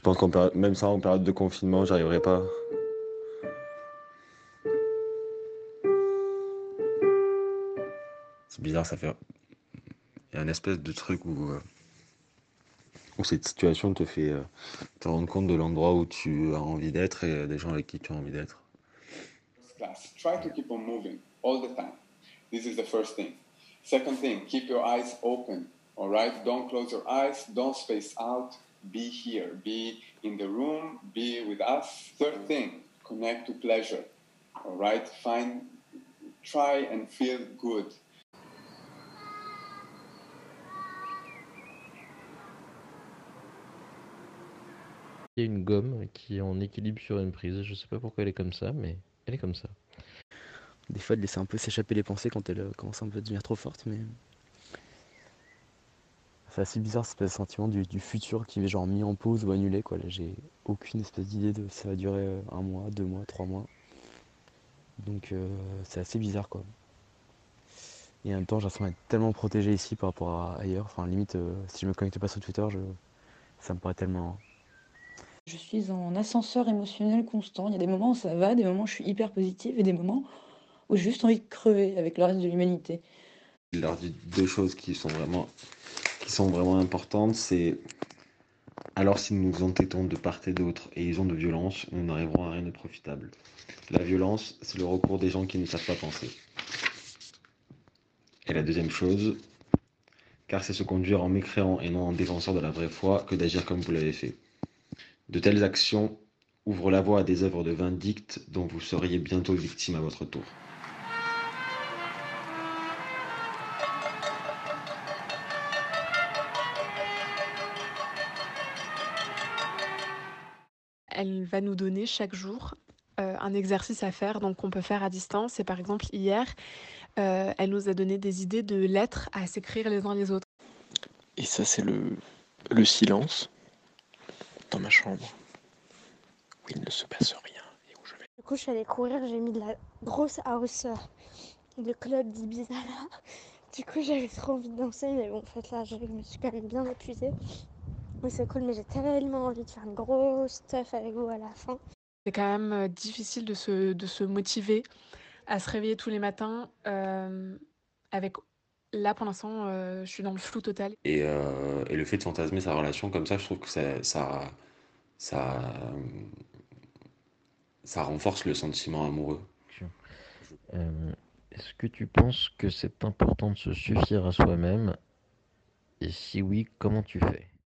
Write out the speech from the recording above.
Je pense qu'en péri- même ça en période de confinement, j'arriverai pas. C'est bizarre, ça fait. Il y a une espèce de truc où, euh, où cette situation te fait euh, te rendre compte de l'endroit où tu as envie d'être et des gens avec qui tu as envie d'être. Try to keep on moving all the time. This is the first thing. Second thing, keep your eyes open. All right? Don't close your eyes. Don't space out. Be here. Be in the room. Be with us. Third thing, connect to pleasure. All right? Find, try and feel good. Il y a une gomme qui est en équilibre sur une prise. Je sais pas pourquoi elle est comme ça, mais elle est comme ça. Des fois, de laisser un peu s'échapper les pensées quand elles euh, commencent un peu à devenir trop fortes, mais. C'est assez bizarre, cette espèce de sentiment du, du futur qui est genre mis en pause ou annulé, quoi. Là, j'ai aucune espèce d'idée de ça va durer euh, un mois, deux mois, trois mois. Donc, euh, c'est assez bizarre, quoi. Et en même temps, j'ai l'impression d'être tellement protégé ici par rapport à ailleurs. Enfin, limite, euh, si je me connecte pas sur Twitter, je... ça me paraît tellement. Je suis en ascenseur émotionnel constant. Il y a des moments où ça va, des moments où je suis hyper positive et des moments où j'ai juste envie de crever avec le reste de l'humanité. Il leur dit deux choses qui sont vraiment, sont vraiment importantes. C'est alors si nous nous entêtons de part et d'autre et ils ont de violence, nous n'arriverons à rien de profitable. La violence, c'est le recours des gens qui ne savent pas penser. Et la deuxième chose, car c'est se conduire en mécréant et non en défenseur de la vraie foi que d'agir comme vous l'avez fait. De telles actions ouvrent la voie à des œuvres de vindicte dont vous seriez bientôt victime à votre tour. Elle va nous donner chaque jour euh, un exercice à faire, donc qu'on peut faire à distance. Et par exemple, hier, euh, elle nous a donné des idées de lettres à s'écrire les uns les autres. Et ça, c'est le, le silence dans ma chambre où il ne se passe rien et où je vais. Du coup, je suis allée courir, j'ai mis de la grosse house de club d'Ibiza là. Du coup, j'avais trop envie de danser, mais bon, en fait, là, je me suis quand même bien épuisée. Mais c'est cool, mais j'ai tellement envie de faire une grosse stuff avec vous à la fin. C'est quand même euh, difficile de se, de se motiver à se réveiller tous les matins euh, avec... Là, pour l'instant, euh, je suis dans le flou total. Et, euh, et le fait de fantasmer sa relation comme ça, je trouve que ça, ça, ça, ça renforce le sentiment amoureux. Euh, Est-ce que tu penses que c'est important de se suffire à soi-même? Et si oui, comment tu fais?